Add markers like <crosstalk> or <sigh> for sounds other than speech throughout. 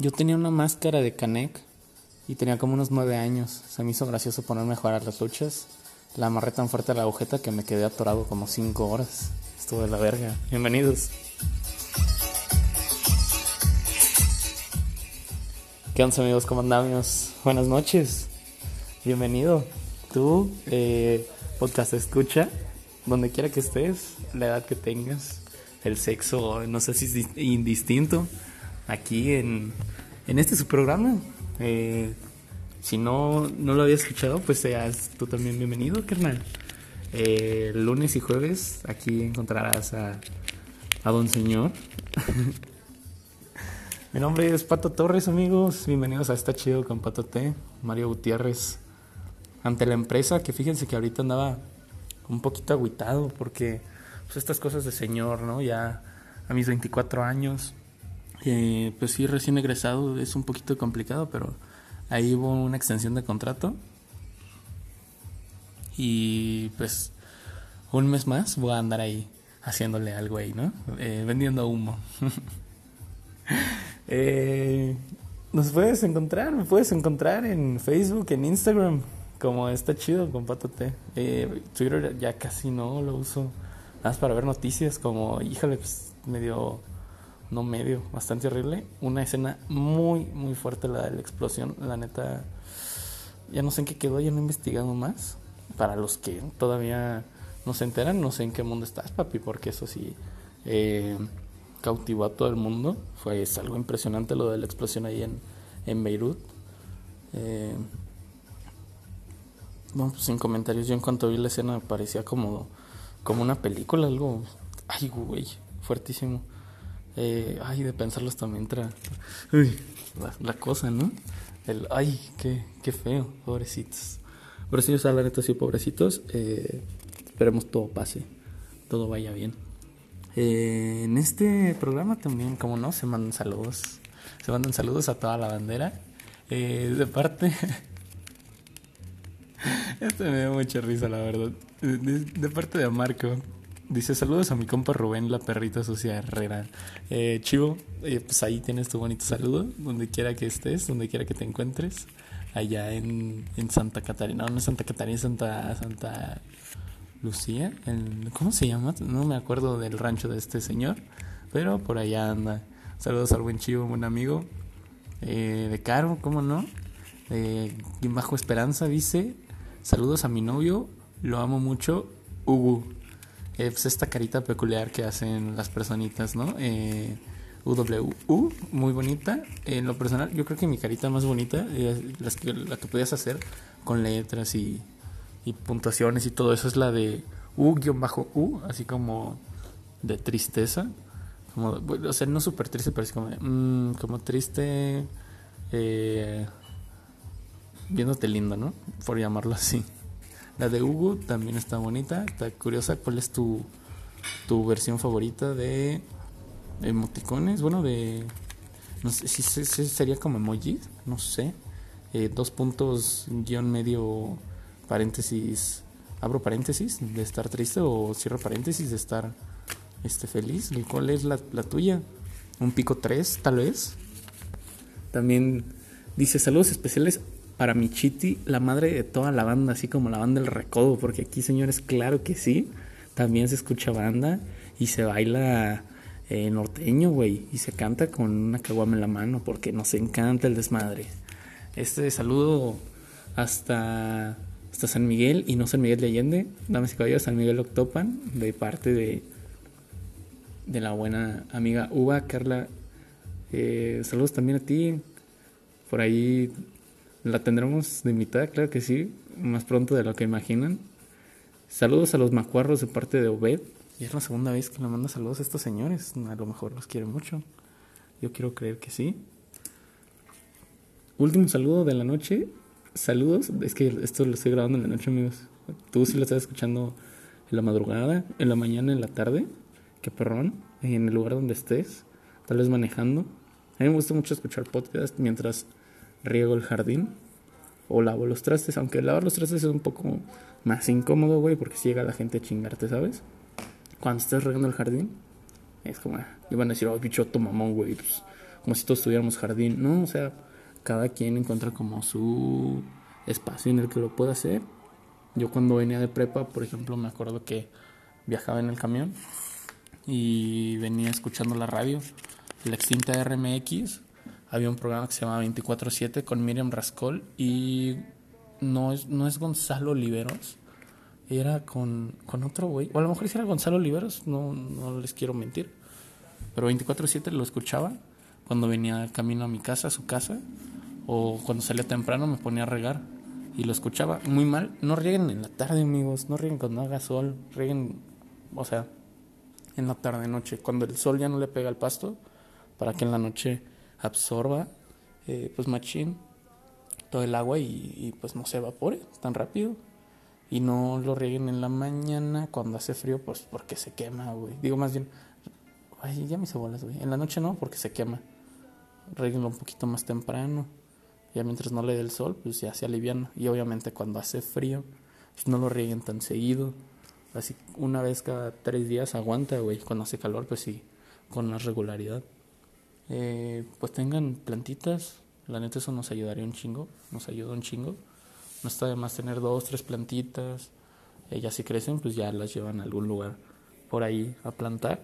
Yo tenía una máscara de Canek y tenía como unos nueve años. Se me hizo gracioso ponerme a jugar las luchas. La amarré tan fuerte a la agujeta que me quedé atorado como cinco horas. Estuvo de la verga. Bienvenidos. ¿Qué onda amigos? ¿Cómo andamos? Buenas noches. Bienvenido. Tú, eh, podcast escucha, donde quiera que estés, la edad que tengas, el sexo, no sé si es indistinto, aquí en, en este su programa. Eh, si no, no lo habías escuchado, pues seas tú también bienvenido, carnal. Eh, lunes y jueves aquí encontrarás a, a Don Señor. <laughs> Mi nombre es Pato Torres, amigos. Bienvenidos a Está Chido con Pato T. Mario Gutiérrez. Ante la empresa, que fíjense que ahorita andaba un poquito agüitado porque pues estas cosas de señor, ¿no? Ya a mis 24 años, eh, pues sí, recién egresado es un poquito complicado, pero ahí hubo una extensión de contrato. Y pues un mes más voy a andar ahí haciéndole algo ahí, ¿no? Eh, vendiendo humo. <laughs> Eh, nos puedes encontrar, me puedes encontrar en Facebook, en Instagram, como está chido con Pato eh, Twitter ya casi no lo uso, nada más para ver noticias, como, híjole, pues medio, no medio, bastante horrible. Una escena muy, muy fuerte, la de la explosión, la neta, ya no sé en qué quedó, ya no he investigado más. Para los que todavía no se enteran, no sé en qué mundo estás, papi, porque eso sí. Eh, cautivó a todo el mundo. Fue algo impresionante lo de la explosión ahí en, en Beirut. Eh, bueno, pues sin comentarios, yo en cuanto vi la escena parecía como, como una película, algo, ay, güey, fuertísimo. Eh, ay, de pensarlo hasta me entra la, cosa, ¿no? El, ay, qué, qué feo, pobrecitos. Pero sí, o sea, la neta, sí, pobrecitos. Eh, esperemos todo pase, todo vaya bien. Eh, en este programa también, como no, se mandan saludos. Se mandan saludos a toda la bandera. Eh, de parte. <laughs> este me dio mucha risa, la verdad. De, parte de Marco. Dice saludos a mi compa Rubén, la perrita sucia Herrera. Eh, Chivo, eh, pues ahí tienes tu bonito saludo, donde quiera que estés, donde quiera que te encuentres. Allá en, en Santa Catarina, no, no es Santa Catarina, Santa, Santa Lucía, el, ¿cómo se llama? No me acuerdo del rancho de este señor, pero por allá anda. Saludos al buen chivo, buen amigo. Eh, de Caro, ¿cómo no? Eh, bajo Esperanza dice, saludos a mi novio, lo amo mucho, Hugo. Eh, esta carita peculiar que hacen las personitas, ¿no? Eh, UWU, muy bonita. En lo personal, yo creo que mi carita más bonita, las la que podías hacer con letras y y puntuaciones y todo eso es la de U-U, así como de tristeza. Como, o sea, no súper triste, pero es como, mm, como triste, eh, viéndote lindo, ¿no? Por llamarlo así. La de Hugo también está bonita, está curiosa. ¿Cuál es tu, tu versión favorita de emoticones? Bueno, de. No sé si, sería como emoji, no sé. Eh, dos puntos, guion medio paréntesis, abro paréntesis de estar triste o cierro paréntesis de estar este, feliz. ¿Cuál es la, la tuya? Un pico 3, tal vez. También dice saludos especiales para mi chiti, la madre de toda la banda, así como la banda del recodo, porque aquí, señores, claro que sí, también se escucha banda y se baila eh, norteño, güey, y se canta con una caguama en la mano, porque nos encanta el desmadre. Este saludo hasta hasta San Miguel y no San Miguel de Allende, damas y caballeros, San Miguel Octopan, de parte de, de la buena amiga Uva, Carla. Eh, saludos también a ti. Por ahí la tendremos de mitad, claro que sí, más pronto de lo que imaginan. Saludos a los macuarros de parte de Obed. Y es la segunda vez que le manda saludos a estos señores. A lo mejor los quiere mucho. Yo quiero creer que sí. Último saludo de la noche saludos. Es que esto lo estoy grabando en la noche, amigos. Tú sí lo estás escuchando en la madrugada, en la mañana, en la tarde. Qué perrón. En el lugar donde estés. Tal vez manejando. A mí me gusta mucho escuchar podcast mientras riego el jardín. O lavo los trastes. Aunque lavar los trastes es un poco más incómodo, güey. Porque si llega la gente a chingarte, ¿sabes? Cuando estás regando el jardín. Es como, iban a decir, oh, bichoto mamón, güey. Pues, como si todos tuviéramos jardín, no, o sea, cada quien encuentra como su espacio en el que lo pueda hacer. Yo cuando venía de prepa, por ejemplo, me acuerdo que viajaba en el camión y venía escuchando la radio, la extinta RMX, había un programa que se llamaba 24/7 con Miriam Rascol y no es, no es Gonzalo Oliveros, era con, con otro güey, o a lo mejor si era Gonzalo Oliveros, no, no les quiero mentir, pero 24/7 lo escuchaba cuando venía camino a mi casa, a su casa, o cuando salía temprano me ponía a regar y lo escuchaba muy mal. No rieguen en la tarde, amigos, no rieguen cuando haga sol, rieguen, o sea, en la tarde, noche, cuando el sol ya no le pega al pasto, para que en la noche absorba, eh, pues machín, todo el agua y, pues no se evapore tan rápido. Y no lo rieguen en la mañana cuando hace frío, pues porque se quema, güey. Digo más bien, ay, ya mis bolas, güey. En la noche no, porque se quema. Rieguenlo un poquito más temprano. Ya mientras no le dé el sol, pues ya se alivian. Y obviamente cuando hace frío, pues no lo rieguen tan seguido. Así una vez cada tres días aguanta, güey. Cuando hace calor, pues sí, con más regularidad. Eh, pues tengan plantitas. La neta eso nos ayudaría un chingo. Nos ayuda un chingo. No está de más tener dos, tres plantitas. Ellas si crecen, pues ya las llevan a algún lugar por ahí a plantar.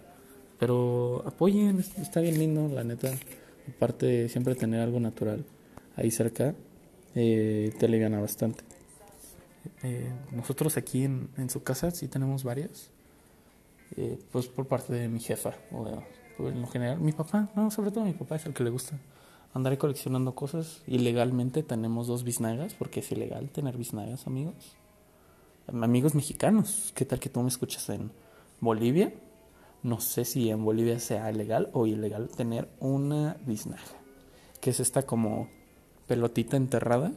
Pero apoyen, está bien lindo, la neta. Aparte, siempre tener algo natural ahí cerca eh, te aliviana bastante. Eh, nosotros aquí en, en, su casa sí tenemos varias, eh, pues por parte de mi jefa, o en lo general, mi papá, no, sobre todo mi papá es el que le gusta andar coleccionando cosas. Ilegalmente tenemos dos biznagas, porque es ilegal tener biznagas, amigos. Amigos mexicanos, ¿qué tal que tú me escuchas en Bolivia? No sé si en Bolivia sea legal o ilegal tener una biznaga, que es esta como pelotita enterrada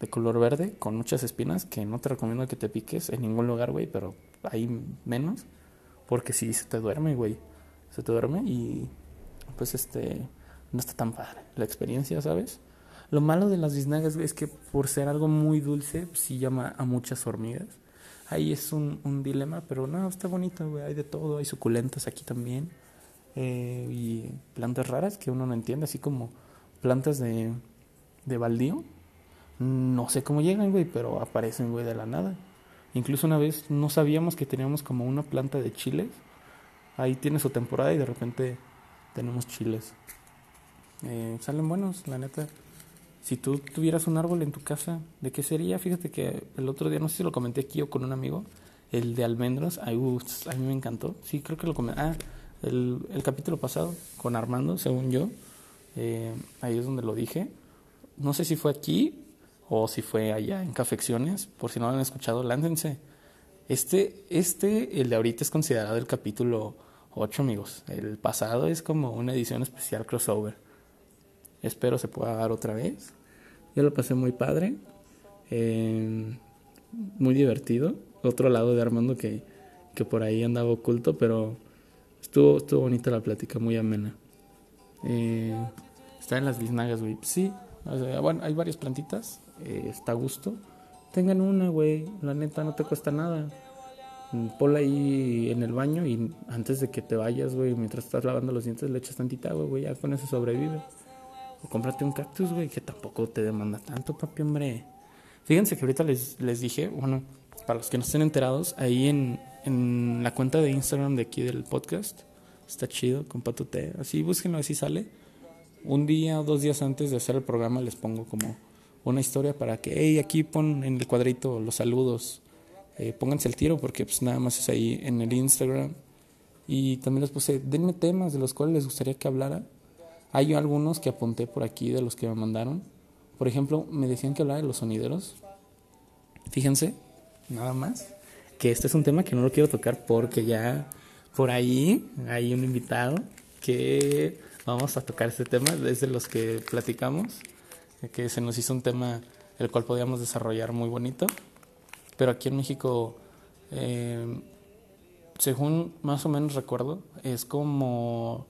de color verde con muchas espinas que no te recomiendo que te piques en ningún lugar, güey, pero hay menos porque si se te duerme, güey, se te duerme y pues este no está tan padre la experiencia, ¿sabes? Lo malo de las biznagas es que por ser algo muy dulce, pues, sí llama a muchas hormigas. Ahí es un, un dilema, pero no, está bonito, güey. Hay de todo, hay suculentas aquí también. Eh, y plantas raras que uno no entiende, así como plantas de, de baldío. No sé cómo llegan, güey, pero aparecen, güey, de la nada. Incluso una vez no sabíamos que teníamos como una planta de chiles. Ahí tiene su temporada y de repente tenemos chiles. Eh, salen buenos, la neta. Si tú tuvieras un árbol en tu casa, ¿de qué sería? Fíjate que el otro día, no sé si lo comenté aquí o con un amigo, el de almendros. Ay, a mí me encantó. Sí, creo que lo comenté. Ah, el, el capítulo pasado con Armando, según yo. Eh, ahí es donde lo dije no sé si fue aquí o si fue allá en Cafecciones, por si no lo han escuchado, lándense. Este, este, el de ahorita es considerado el capítulo 8, amigos. El pasado es como una edición especial crossover. Espero se pueda dar otra vez. Yo lo pasé muy padre, eh, muy divertido. Otro lado de Armando que, que por ahí andaba oculto, pero estuvo, estuvo bonita la plática, muy amena. Eh, está en las biznagas, güey. Sí, bueno, hay varias plantitas, eh, está a gusto. Tengan una, güey, la neta no te cuesta nada. Mm, ponla ahí en el baño y antes de que te vayas, güey, mientras estás lavando los dientes le echas tantita güey, ya con eso sobrevive. O cómprate un cactus, güey, que tampoco te demanda tanto, papi, hombre. Fíjense que ahorita les, les dije, bueno, para los que no estén enterados, ahí en, en la cuenta de Instagram de aquí del podcast, está chido, con Pato Así búsquenlo, así sale un día o dos días antes de hacer el programa les pongo como una historia para que, hey, aquí pon en el cuadrito los saludos, eh, pónganse el tiro porque pues nada más es ahí en el Instagram. Y también les puse, denme temas de los cuales les gustaría que hablara. Hay algunos que apunté por aquí de los que me mandaron. Por ejemplo, me decían que hablara de los sonideros. Fíjense, nada más, que este es un tema que no lo quiero tocar porque ya por ahí hay un invitado que vamos a tocar este tema, desde los que platicamos, que se nos hizo un tema el cual podíamos desarrollar muy bonito, pero aquí en México, eh, según más o menos recuerdo, es como,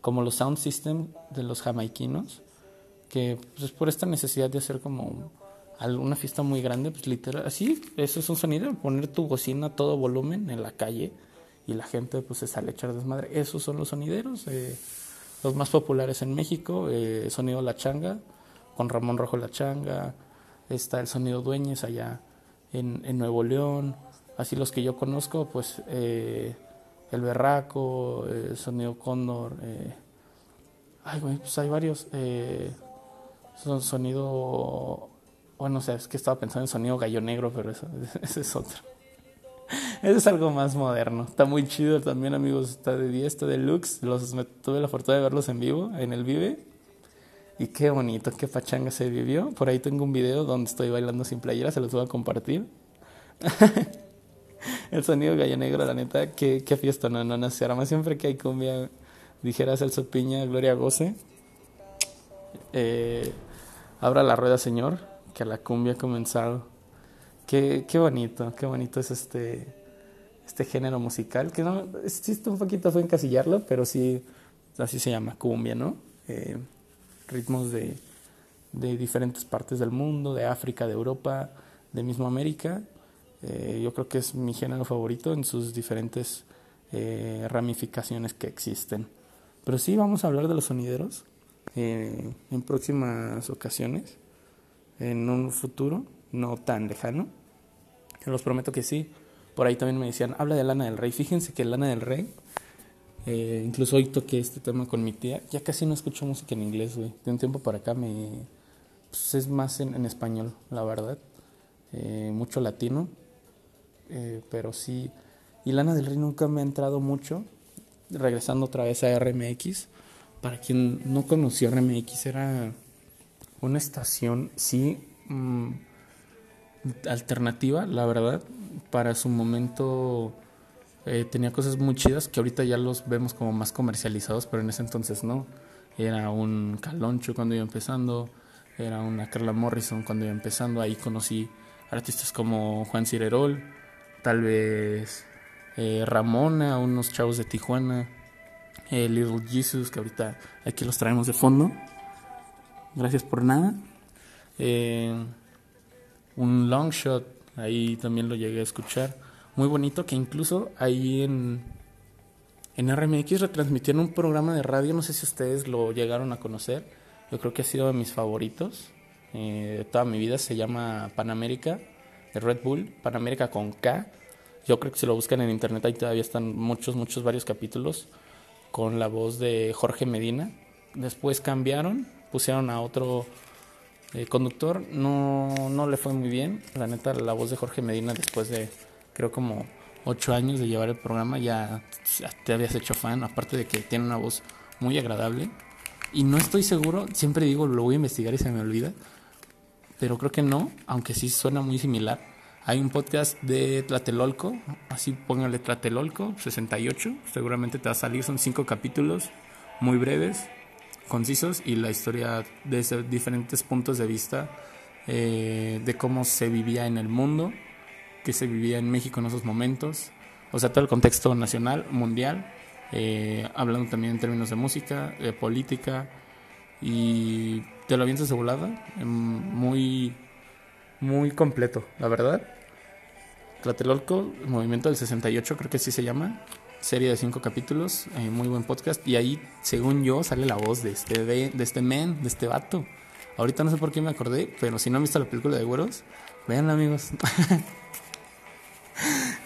como los sound system de los jamaiquinos, que pues, por esta necesidad de hacer como una fiesta muy grande, pues literal, así, eso es un sonido, poner tu bocina a todo volumen en la calle y la gente pues se sale a echar desmadre. Esos son los sonideros. Eh, Los más populares en México, eh, Sonido La Changa, con Ramón Rojo La Changa, está el Sonido Dueñez allá en, Nuevo León, así los que yo conozco, pues eh, El Berraco, el Sonido Cóndor, eh, ay, güey, pues hay varios, eh, son sonido, bueno, o sea, es que estaba pensando en Sonido Gallo Negro, pero eso, <laughs> ese es otro. Ese es algo más moderno. Está muy chido también, amigos. Está de 10, está de Lux. Los, tuve la fortuna de verlos en vivo, en el Vive. Y qué bonito, qué pachanga se vivió. Por ahí tengo un video donde estoy bailando sin playera, se los voy a compartir. <laughs> el sonido gallo negro, la neta, qué, qué fiesta, no, no, no sé. Además, siempre que hay cumbia, dijera Celso Piña, Gloria Goce. Eh, abra la rueda, señor, que la cumbia ha comenzado. Qué, qué bonito, qué bonito es este, este género musical, que no, existe un poquito fue encasillarlo, pero sí, así se llama, cumbia, ¿no? Eh, ritmos de, de diferentes partes del mundo, de África, de Europa, de mismo América. Eh, yo creo que es mi género favorito en sus diferentes eh, ramificaciones que existen. Pero sí, vamos a hablar de los sonideros eh, en próximas ocasiones, en un futuro no tan lejano. Los prometo que sí. Por ahí también me decían, habla de Lana del Rey. Fíjense que Lana del Rey eh, incluso hoy toqué este tema con mi tía. Ya casi no escucho música en inglés, güey. De un tiempo para acá me... Pues es más en, español, la verdad. Eh, mucho latino. Eh, pero sí... Y Lana del Rey nunca me ha entrado mucho. Regresando otra vez a RMX. Para quien no conoció RMX, era una estación, sí, mm, alternativa, la verdad. Para su momento eh, tenía cosas muy chidas que ahorita ya los vemos como más comercializados, pero en ese entonces no. Era un Caloncho cuando iba empezando, era una Carla Morrison cuando iba empezando. Ahí conocí artistas como Juan Cirerol, tal vez eh, Ramona, unos chavos de Tijuana, eh, Little Jesus, que ahorita aquí los traemos de fondo. Gracias por nada. un long shot, ahí también lo llegué a escuchar muy bonito que incluso ahí en, en RMX retransmitieron un programa de radio, no sé si ustedes lo llegaron a conocer, yo creo que ha sido de mis favoritos eh, de toda mi vida, se llama Panamérica de Red Bull, Panamérica con K, yo creo que si lo buscan en internet ahí todavía están muchos, muchos, varios capítulos con la voz de Jorge Medina, después cambiaron, pusieron a otro eh, conductor, no, no le fue muy bien, la neta la voz de Jorge Medina después de creo como ocho años de llevar el programa, ya, te habías hecho fan, aparte de que tiene una voz muy agradable. Y no estoy seguro, siempre digo, lo voy a investigar y se me olvida, pero creo que no, aunque sí suena muy similar. Hay un podcast de Tlatelolco, así póngale Tlatelolco, 68, seguramente te va a salir, son cinco capítulos, muy breves, concisos, y la historia desde diferentes puntos de vista eh, de cómo se vivía en el mundo que se vivía en México en esos momentos, o sea, todo el contexto nacional, mundial, eh, hablando también en términos de música, de política, y te lo avientas de volada, em, muy, muy completo, la verdad. Tlatelolco, Movimiento del 68, creo que así se llama, serie de cinco capítulos, eh, muy buen podcast, y ahí, según yo, sale la voz de este, de, de este men, de este vato. Ahorita no sé por qué me acordé, pero si no han visto la película de Güeros, vean amigos. <laughs>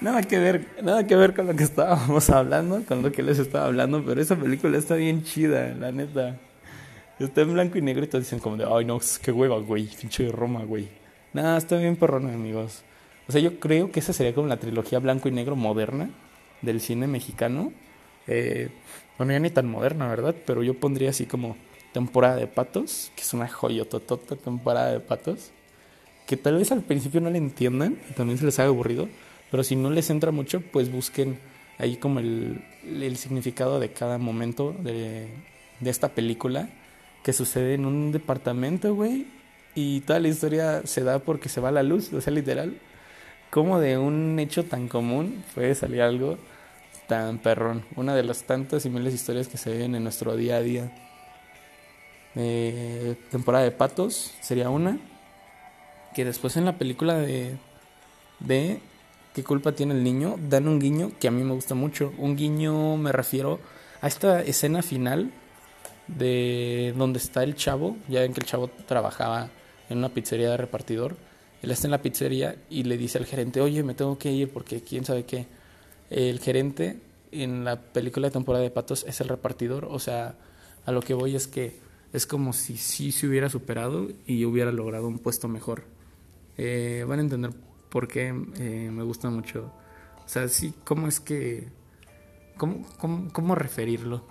nada que ver, nada que ver con lo que estábamos hablando, con lo que les estaba hablando, pero esa película está bien chida, la neta. Está en blanco y negro y todos dicen como de, ay no, qué hueva, güey, pinche de Roma, güey. Nada, está bien perrona, amigos. O sea, yo creo que esa sería como la trilogía blanco y negro moderna del cine mexicano. Eh, bueno, ya ni tan moderna, ¿verdad? Pero yo pondría así como temporada de patos, que es una joyototota temporada de patos, que tal vez al principio no le entiendan también se les haga aburrido, pero si no les entra mucho, pues busquen ahí como el, significado de cada momento de, de esta película que sucede en un departamento, güey. Y toda la historia se da porque se va la luz, o sea, literal. Como de un hecho tan común puede salir algo tan perrón. Una de las tantas y miles historias que se ven en nuestro día a día. Eh, temporada de patos sería una. Que después en la película de, de ¿Qué culpa tiene el niño? Dan un guiño que a mí me gusta mucho. Un guiño me refiero a esta escena final de donde está el chavo. Ya ven que el chavo trabajaba en una pizzería de repartidor. Él está en la pizzería y le dice al gerente, oye, me tengo que ir porque quién sabe qué. El gerente en la película de temporada de patos es el repartidor. O sea, a lo que voy es que es como si sí se hubiera superado y hubiera logrado un puesto mejor. Eh, van a entender por qué eh, me gusta mucho. O sea, sí, cómo es que... ¿Cómo, cómo, referirlo?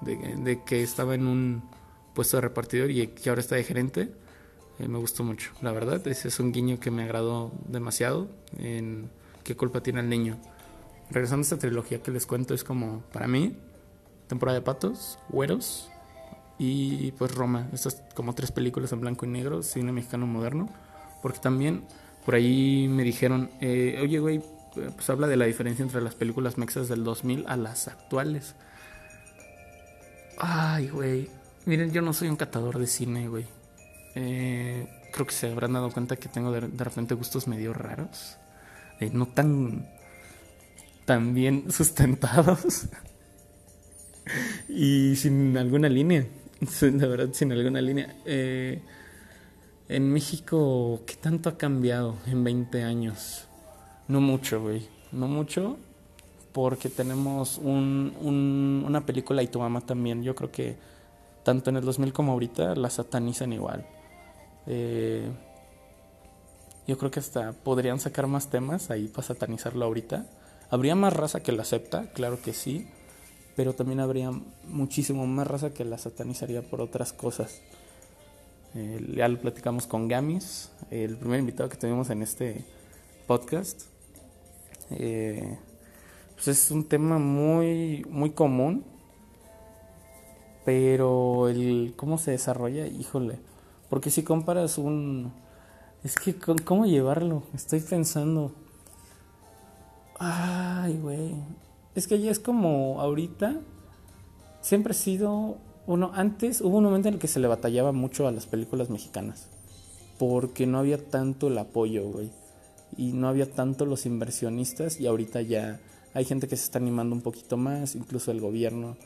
De, de, que estaba en un puesto de repartidor y que ahora está de gerente. Eh, me gustó mucho, la verdad. Ese es un guiño que me agradó demasiado. En qué culpa tiene el niño. Regresando a esta trilogía que les cuento, es como, para mí, temporada de patos, güeros, y pues Roma. Estas como tres películas en blanco y negro, cine mexicano moderno. Porque también por ahí me dijeron, eh, oye güey, pues habla de la diferencia entre las películas mexas del 2000 a las actuales. Ay, güey. Miren, yo no soy un catador de cine, güey. Eh, creo que se habrán dado cuenta que tengo de, repente gustos medio raros. Eh, no tan, tan bien <laughs> sustentados. y sin alguna línea. <laughs> de verdad sin alguna línea. Eh, en México, ¿qué tanto ha cambiado en 20 años? No mucho, güey. No mucho, porque tenemos un, una película y tu mamá también. Yo creo que tanto en el 2000 como ahorita la satanizan igual. Eh, yo creo que hasta podrían sacar más temas ahí para satanizarlo ahorita. ¿Habría más raza que la acepta? Claro que sí pero también habría muchísimo más raza que la satanizaría por otras cosas. Eh, ya lo platicamos con Gamis, el primer invitado que tuvimos en este podcast. Eh, pues es un tema muy, muy común, pero el cómo se desarrolla, híjole, porque si comparas un... Es que, ¿cómo llevarlo? Estoy pensando... Ay, güey. Es que ya es como ahorita, siempre ha sido uno, antes hubo un momento en el que se le batallaba mucho a las películas mexicanas, porque no había tanto el apoyo, güey, y no había tanto los inversionistas, y ahorita ya hay gente que se está animando un poquito más, incluso el gobierno,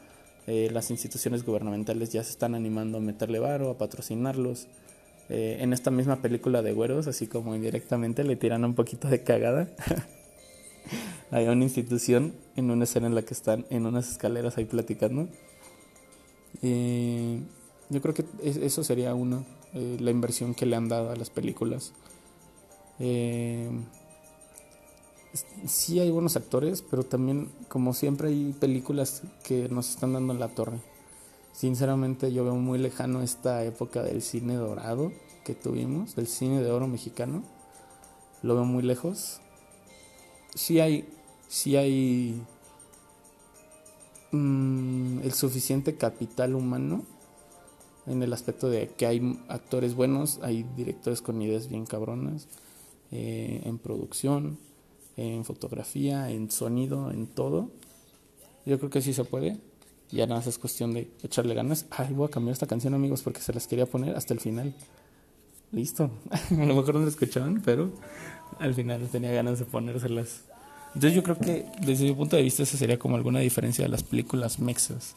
eh, las instituciones gubernamentales ya se están animando a meterle varo, a patrocinarlos. Eh, en esta misma película de güeros, así como indirectamente le tiran un poquito de cagada. <laughs> hay una institución en una escena en la que están en unas escaleras ahí platicando. Eh, yo creo que eso sería uno, eh, la inversión que le han dado a las películas. Eh, sí hay buenos actores, pero también, como siempre, hay películas que nos están dando en la torre. Sinceramente, yo veo muy lejano esta época del cine dorado que tuvimos, del cine de oro mexicano. Lo veo muy lejos. Sí hay si hay mm, el suficiente capital humano en el aspecto de que hay actores buenos, hay directores con ideas bien cabronas, eh, en producción, en fotografía, en sonido, en todo. Yo creo que sí se puede. Ya nada más es cuestión de echarle ganas. Ay, voy a cambiar esta canción, amigos, porque se las quería poner hasta el final. Listo. <laughs> a lo mejor no la escuchaban, pero al final tenía ganas de ponérselas. Entonces yo creo que desde mi punto de vista esa sería como alguna diferencia de las películas mexas.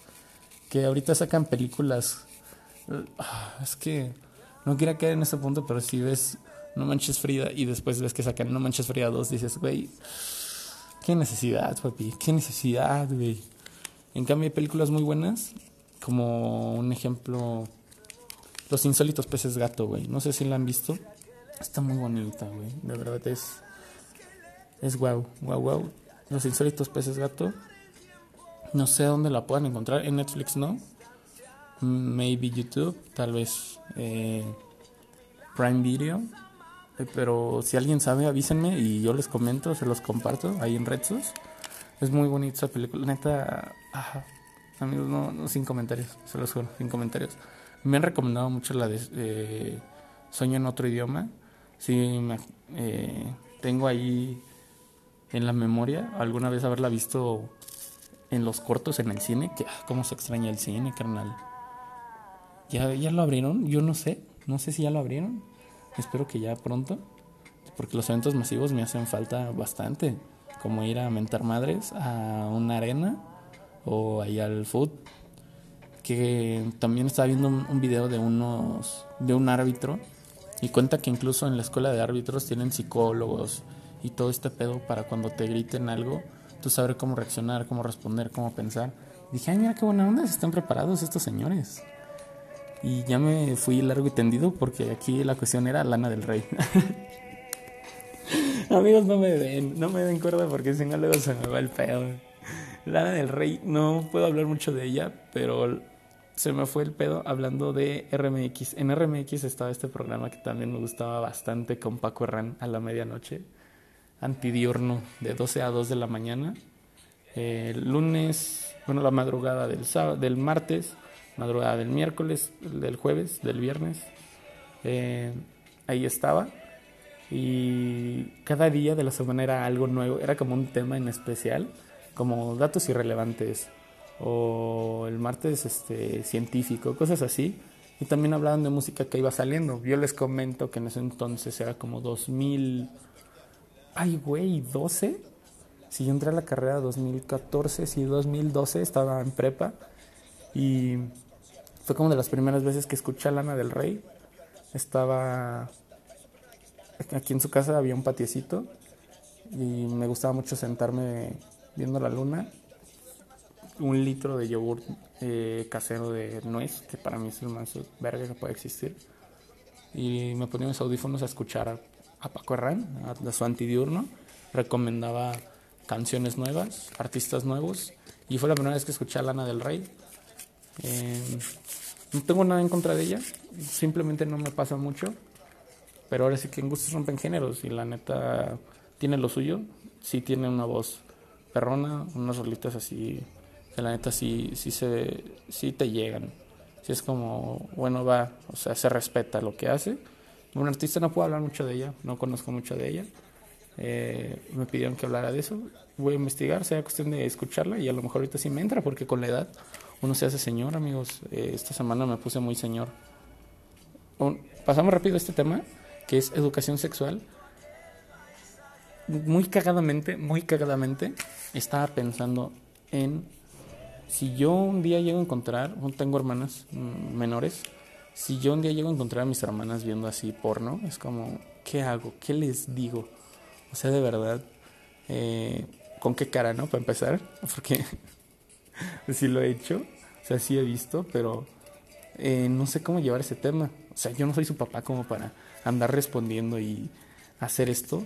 Que ahorita sacan películas... Ah, es que no quiero caer en ese punto, pero si ves No Manches Frida y después ves que sacan No Manches Frida 2, dices, güey, qué necesidad, papi, qué necesidad, güey. En cambio hay películas muy buenas, como un ejemplo, Los Insólitos Peces Gato, güey. No sé si la han visto. Está muy bonita, güey. De verdad es es wow, wow, wow. Los insólitos peces gato. No sé dónde la puedan encontrar. En Netflix no. Maybe YouTube. Tal vez eh, Prime Video. Eh, pero si alguien sabe, avísenme y yo les comento, se los comparto ahí en Redsus. Es muy bonita esa película. Neta, amigos, no, sin comentarios, se los juro, sin comentarios. Me han recomendado mucho la de eh, Sueño en otro idioma. Sí, me, tengo ahí en la memoria alguna vez haberla visto en los cortos en el cine, que ah, cómo se extraña el cine, carnal. ¿Ya, ¿Ya lo abrieron? Yo no sé, no sé si ya lo abrieron. Espero que ya pronto, porque los eventos masivos me hacen falta bastante, como ir a mentar madres a una arena o ahí al food, que también estaba viendo un, video de unos de un árbitro y cuenta que incluso en la escuela de árbitros tienen psicólogos y todo este pedo para cuando te griten algo, tú saber cómo reaccionar, cómo responder, cómo pensar. dije, ay, mira qué buena onda, están preparados estos señores. Y ya me fui largo y tendido porque aquí la cuestión era Lana del Rey. <laughs> Amigos, no me den, no me den cuerda porque si no luego se me va el pedo. Lana del Rey, no puedo hablar mucho de ella, pero se me fue el pedo hablando de RMX. En RMX estaba este programa que también me gustaba bastante con Paco Herrán a la medianoche, antidiurno, de 12 a 2 de la mañana. El lunes, bueno, la madrugada del, sábado, del martes, madrugada del miércoles, del jueves, del viernes. Eh, ahí estaba. Y cada día de la semana era algo nuevo, era como un tema en especial, como datos irrelevantes o el martes este, científico, cosas así. Y también hablaban de música que iba saliendo. Yo les comento que en ese entonces era como 2000... Ay, güey, 12. Si yo entré a la carrera 2014, si 2012 estaba en prepa. Y fue como de las primeras veces que escuché a Lana del Rey. Estaba... Aquí en su casa había un patiecito. Y me gustaba mucho sentarme viendo la luna un litro de yogur eh, casero de nuez, que para mí es el más verga que puede existir. Y me ponía mis audífonos a escuchar a, Paco Herrán, a, su antidiurno. Recomendaba canciones nuevas, artistas nuevos. Y fue la primera vez que escuché a Lana del Rey. Eh, no tengo nada en contra de ella, simplemente no me pasa mucho. Pero ahora sí que en gustos rompen géneros y la neta tiene lo suyo. Sí tiene una voz perrona, unas rolitas así la neta sí, sí, se, sí te llegan. Sí es como, bueno, va, o sea, se respeta lo que hace. Un artista no puedo hablar mucho de ella, no conozco mucho de ella. Eh, me pidieron que hablara de eso. Voy a investigar, sea cuestión de escucharla y a lo mejor ahorita sí me entra porque con la edad uno se hace señor, amigos. Eh, esta semana me puse muy señor. pasamos rápido a este tema, que es educación sexual. Muy cagadamente, muy cagadamente, estaba pensando en si yo un día llego a encontrar, tengo hermanas mm, menores, si yo un día llego a encontrar a mis hermanas viendo así porno, es como, ¿qué hago? ¿Qué les digo? O sea, de verdad, eh, ¿con qué cara, no? Para empezar, <laughs> porque <laughs> sí lo he hecho, o sea, sí he visto, pero eh, no sé cómo llevar ese tema. O sea, yo no soy su papá como para andar respondiendo y hacer esto.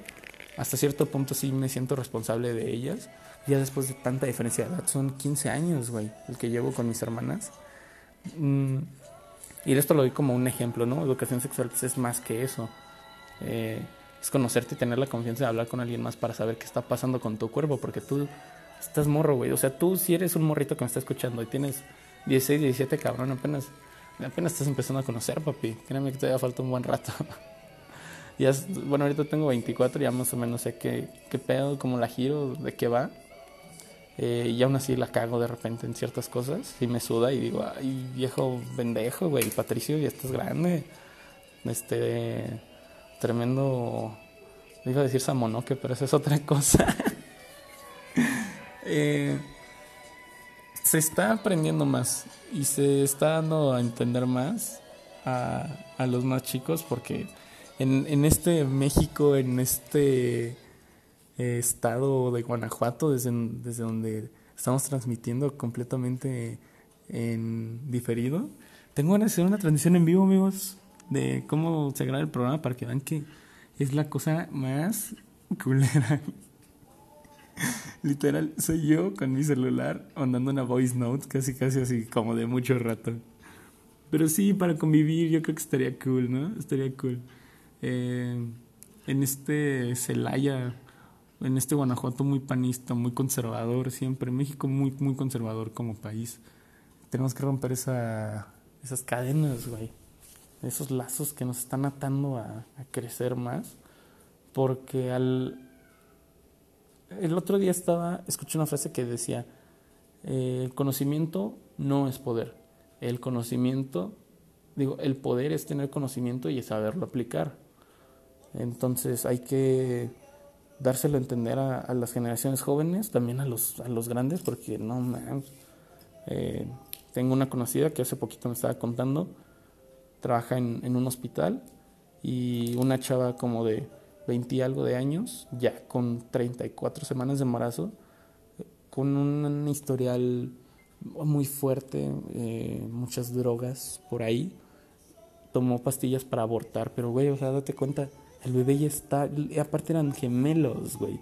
Hasta cierto punto sí me siento responsable de ellas ya después de tanta diferencia de edad, son 15 años, güey, el que llevo con mis hermanas. Mm, y esto lo doy como un ejemplo, ¿no? Educación sexual pues, es más que eso. Eh, es conocerte y tener la confianza de hablar con alguien más para saber qué está pasando con tu cuerpo, porque tú estás morro, güey. O sea, tú si eres un morrito que me está escuchando y tienes 16, 17, cabrón, apenas, apenas estás empezando a conocer, papi. Créeme que todavía falta un buen rato. <laughs> ya, bueno, ahorita tengo 24, ya más o menos sé qué, qué pedo, cómo la giro, de qué va. Eh, y aún así la cago de repente en ciertas cosas y me suda y digo, ay viejo pendejo, güey, Patricio, ya estás grande. Este, tremendo, iba a decir Samonoque, pero esa es otra <laughs> cosa. Eh, se está aprendiendo más y se está dando a entender más a, a los más chicos porque en, en este México, en este estado de Guanajuato, desde, desde donde estamos transmitiendo completamente en diferido. Tengo ganas de hacer una transmisión en vivo, amigos, de cómo se graba el programa para que vean que es la cosa más <laughs> culera. Literal, soy yo con mi celular mandando una voice note, casi casi así como de mucho rato. Pero sí, para convivir yo creo que estaría cool, ¿no? Estaría cool. Eh, en este Celaya en este Guanajuato muy panista, muy conservador siempre, México muy, muy conservador como país. Tenemos que romper esa, esas cadenas, güey, esos lazos que nos están atando a, crecer más, porque al... El otro día estaba, escuché una frase que decía, el conocimiento no es poder, el conocimiento, digo, el poder es tener conocimiento y saberlo aplicar. Entonces hay que dárselo a entender a, las generaciones jóvenes, también a los, a los grandes, porque no, man, eh, tengo una conocida que hace poquito me estaba contando, trabaja en, en un hospital y una chava como de 20 y algo de años, ya con 34 semanas de embarazo, con un historial muy fuerte, eh, muchas drogas por ahí, tomó pastillas para abortar, pero güey, o sea, date cuenta, el bebé ya está, aparte eran gemelos, güey,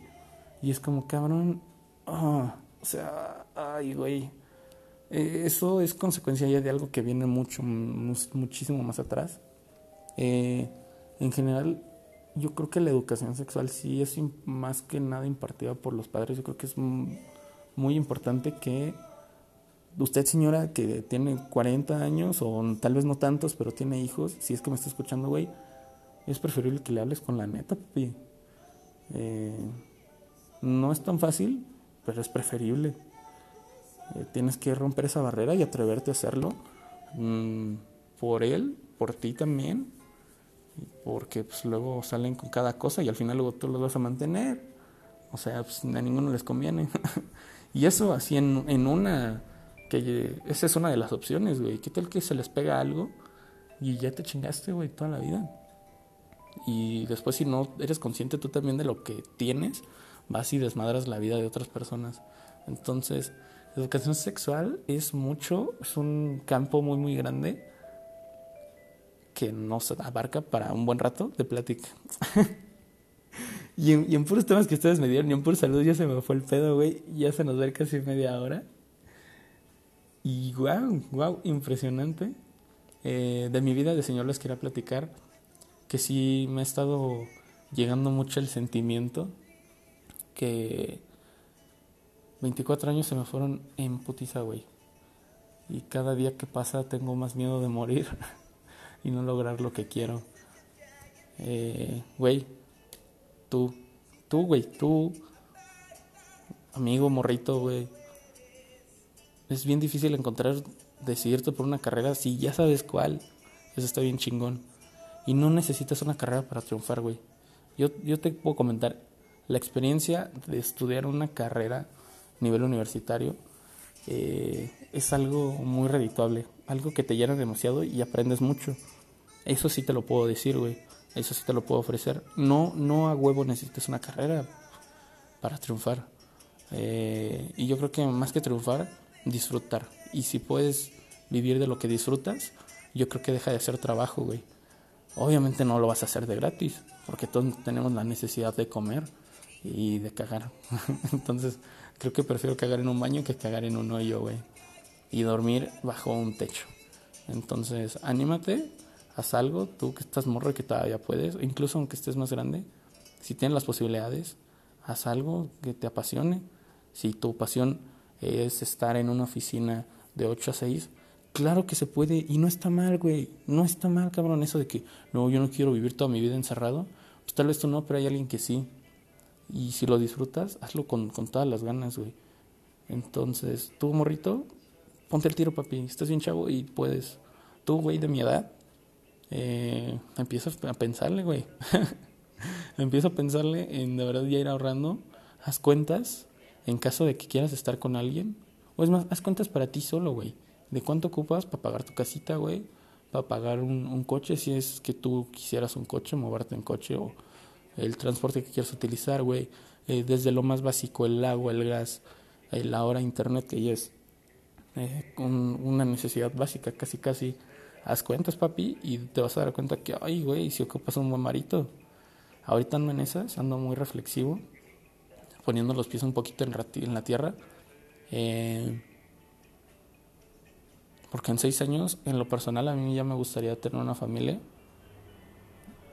y es como, cabrón, ah, o sea, ay, güey, eh, eso es consecuencia ya de algo que viene mucho, muchísimo más atrás. Eh, en general, yo creo que la educación sexual sí es más que nada impartida por los padres. Yo creo que es muy importante que usted, señora, que tiene 40 años o tal vez no tantos, pero tiene hijos, si es que me está escuchando, güey, es preferible que le hables con la neta, papi. Eh, no es tan fácil, pero es preferible. Eh, tienes que romper esa barrera y atreverte a hacerlo mm, por él, por ti también porque pues luego salen con cada cosa y al final luego tú los vas a mantener. O sea, pues a ninguno les conviene. <laughs> y eso así en, en una, que esa es una de las opciones, güey. ¿Qué tal que se les pega algo y ya te chingaste, güey, toda la vida? Y después si no eres consciente tú también de lo que tienes, vas y desmadras la vida de otras personas. Entonces, educación sexual es mucho, es un campo muy, muy grande que nos abarca para un buen rato de plática. <laughs> y, en, puros temas que ustedes me dieron, y en puros saludos ya se me fue el pedo, güey. Ya se nos ve casi media hora. Y wow, wow, impresionante. Eh, de mi vida de señor les quería platicar que sí me ha estado llegando mucho el sentimiento que 24 años se me fueron en putiza, güey. Y cada día que pasa tengo más miedo de morir. <laughs> y no lograr lo que quiero. Eh, güey, tú, tú, güey, tú, amigo, morrito, güey. Es bien difícil encontrar, decidirte por una carrera si ya sabes cuál. Eso está bien chingón. Y no necesitas una carrera para triunfar, güey. Yo, yo te puedo comentar, la experiencia de estudiar una carrera a nivel universitario eh, es algo muy redituable, algo que te llena demasiado y aprendes mucho. Eso sí te lo puedo decir, güey. Eso sí te lo puedo ofrecer. No, no a huevo necesitas una carrera para triunfar. Eh, y yo creo que más que triunfar, disfrutar. Y si puedes vivir de lo que disfrutas, yo creo que deja de ser trabajo, güey. Obviamente no lo vas a hacer de gratis, porque todos tenemos la necesidad de comer y de cagar. <laughs> Entonces, creo que prefiero cagar en un baño que cagar en un hoyo, güey. Y dormir bajo un techo. Entonces, anímate, haz algo, tú que estás morro que todavía puedes, incluso aunque estés más grande, si tienes las posibilidades, haz algo que te apasione. Si tu pasión es estar en una oficina de 8 a 6, claro que se puede y no está mal, güey. No está mal, cabrón, eso de que no, yo no quiero vivir toda mi vida encerrado. Pues tal vez tú no, pero hay alguien que sí. Y si lo disfrutas, hazlo con, con todas las ganas, güey. Entonces, tú, morrito, ponte el tiro, papi. Estás bien chavo y puedes. Tú, güey, de mi edad, eh, a pensarle, güey. <laughs> empiezo a pensarle en de verdad ya ir ahorrando. Haz cuentas en caso de que quieras estar con alguien. O es más, haz cuentas para ti solo, güey. De cuánto ocupas para pagar tu casita, güey. Para pagar un, coche, si es que tú quisieras un coche, moverte en coche o el transporte que quieras utilizar, güey. Eh, desde lo más básico, el agua, el gas, eh, la hora internet, que ya es eh, una necesidad básica, casi, casi haz cuentas, papi, y te vas a dar cuenta que, ay, güey, si ocupas un buen marito. Ahorita ando en esas, ando muy reflexivo, poniendo los pies un poquito en, en la tierra. Eh, porque en seis años, en lo personal, a mí ya me gustaría tener una familia.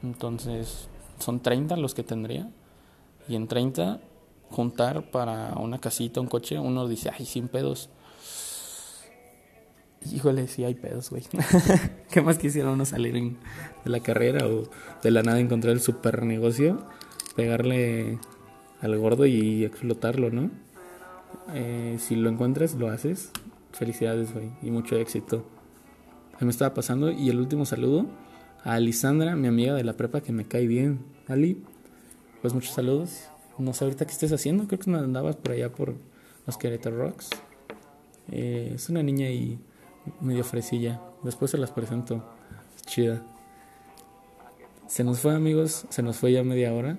Entonces, son 30 los que tendría. Y en 30, juntar para una casita, un coche, uno dice, ay, sin pedos. Híjole, sí hay pedos, güey. <laughs> ¿Qué más quisiera uno salir de la carrera o de la nada encontrar el super negocio? Pegarle al gordo y explotarlo, ¿no? Eh, si lo encuentras, lo haces. Felicidades, güey. Y mucho éxito. Me estaba pasando. Y el último saludo a Alisandra, mi amiga de la prepa que me cae bien. Ali, pues muchos saludos. No sé ahorita qué estés haciendo. Creo que andabas por allá por los Querétaro Rocks. Eh, es una niña y medio fresilla. Después se las presento. Es chida. Se nos fue, amigos. Se nos fue ya media hora.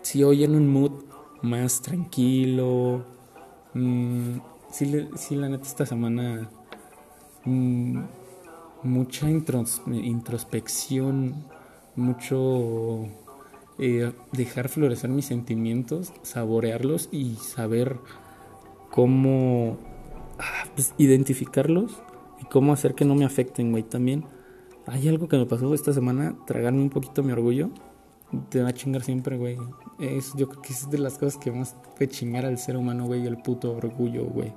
Si hoy en un mood más tranquilo. Mm, sí, la neta, esta semana. Mm, mucha introspección. Mucho. Eh, dejar florecer mis sentimientos, saborearlos y saber cómo ah, pues, identificarlos y cómo hacer que no me afecten, güey. También hay algo que me pasó esta semana, tragarme un poquito mi orgullo. Te va a chingar siempre, güey. Es, yo creo que es de las cosas que más puede chingar al ser humano, güey, el puto orgullo, güey.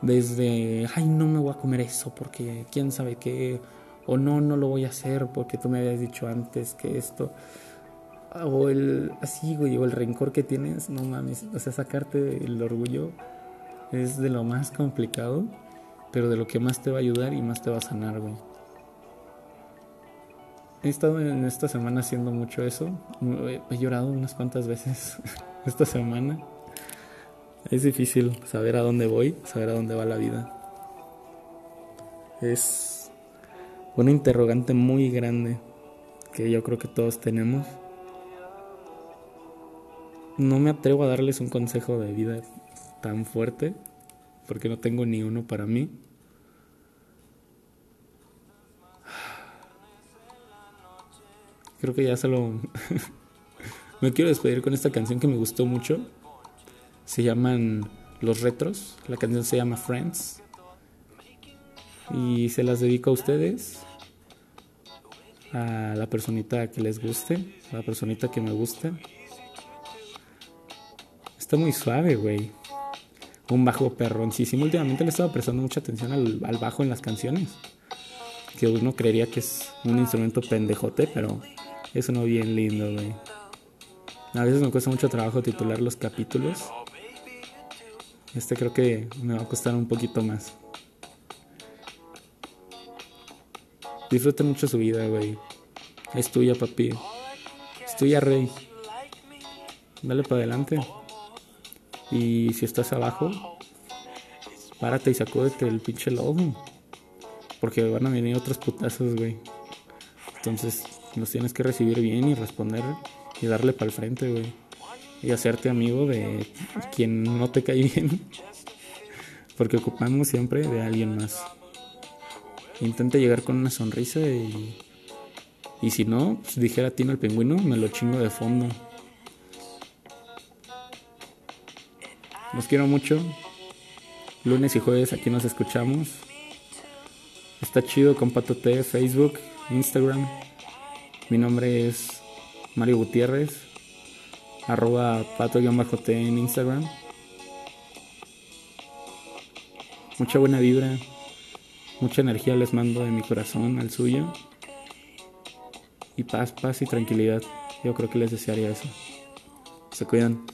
Desde, ay, no me voy a comer eso porque quién sabe qué. O no, no lo voy a hacer porque tú me habías dicho antes que esto. O el, así, güey, o el rencor que tienes, no mames. O sea, sacarte el orgullo es de lo más complicado, pero de lo que más te va a ayudar y más te va a sanar, güey. He estado en esta semana haciendo mucho eso. He llorado unas cuantas veces <laughs> esta semana. Es difícil saber a dónde voy, saber a dónde va la vida. Es una interrogante muy grande que yo creo que todos tenemos. No me atrevo a darles un consejo de vida tan fuerte, porque no tengo ni uno para mí. Creo que ya solo <laughs> me quiero despedir con esta canción que me gustó mucho. Se llaman Los Retros, la canción se llama Friends. Y se las dedico a ustedes, a la personita que les guste, a la personita que me guste. Está muy suave, güey un bajo perroncísimo. Últimamente le he estado prestando mucha atención al, bajo en las canciones. Que uno creería que es un instrumento pendejote, pero es uno bien lindo, güey. A veces me cuesta mucho trabajo titular los capítulos. Este creo que me va a costar un poquito más. Disfruten mucho su vida, güey. Es tuya, papi. Es tuya, rey. Dale para adelante. Y si estás abajo, párate y sacúdete el pinche lobo. Porque van a venir otros putazos, güey. Entonces los tienes que recibir bien y responder y darle para el frente, güey. Y hacerte amigo de quien no te cae <laughs> bien. Porque ocupamos siempre de alguien más. Intenta llegar con una sonrisa y. Y si no, pues dijera Tino el pingüino, me lo chingo de fondo. Los quiero mucho. Lunes y jueves aquí nos escuchamos. Está chido con Facebook, Instagram. Mi nombre es Mario Gutiérrez. Arroba pato-t en Instagram. Mucha buena vibra. Mucha energía les mando de mi corazón al suyo. Y paz, paz y tranquilidad. Yo creo que les desearía eso. Se cuidan.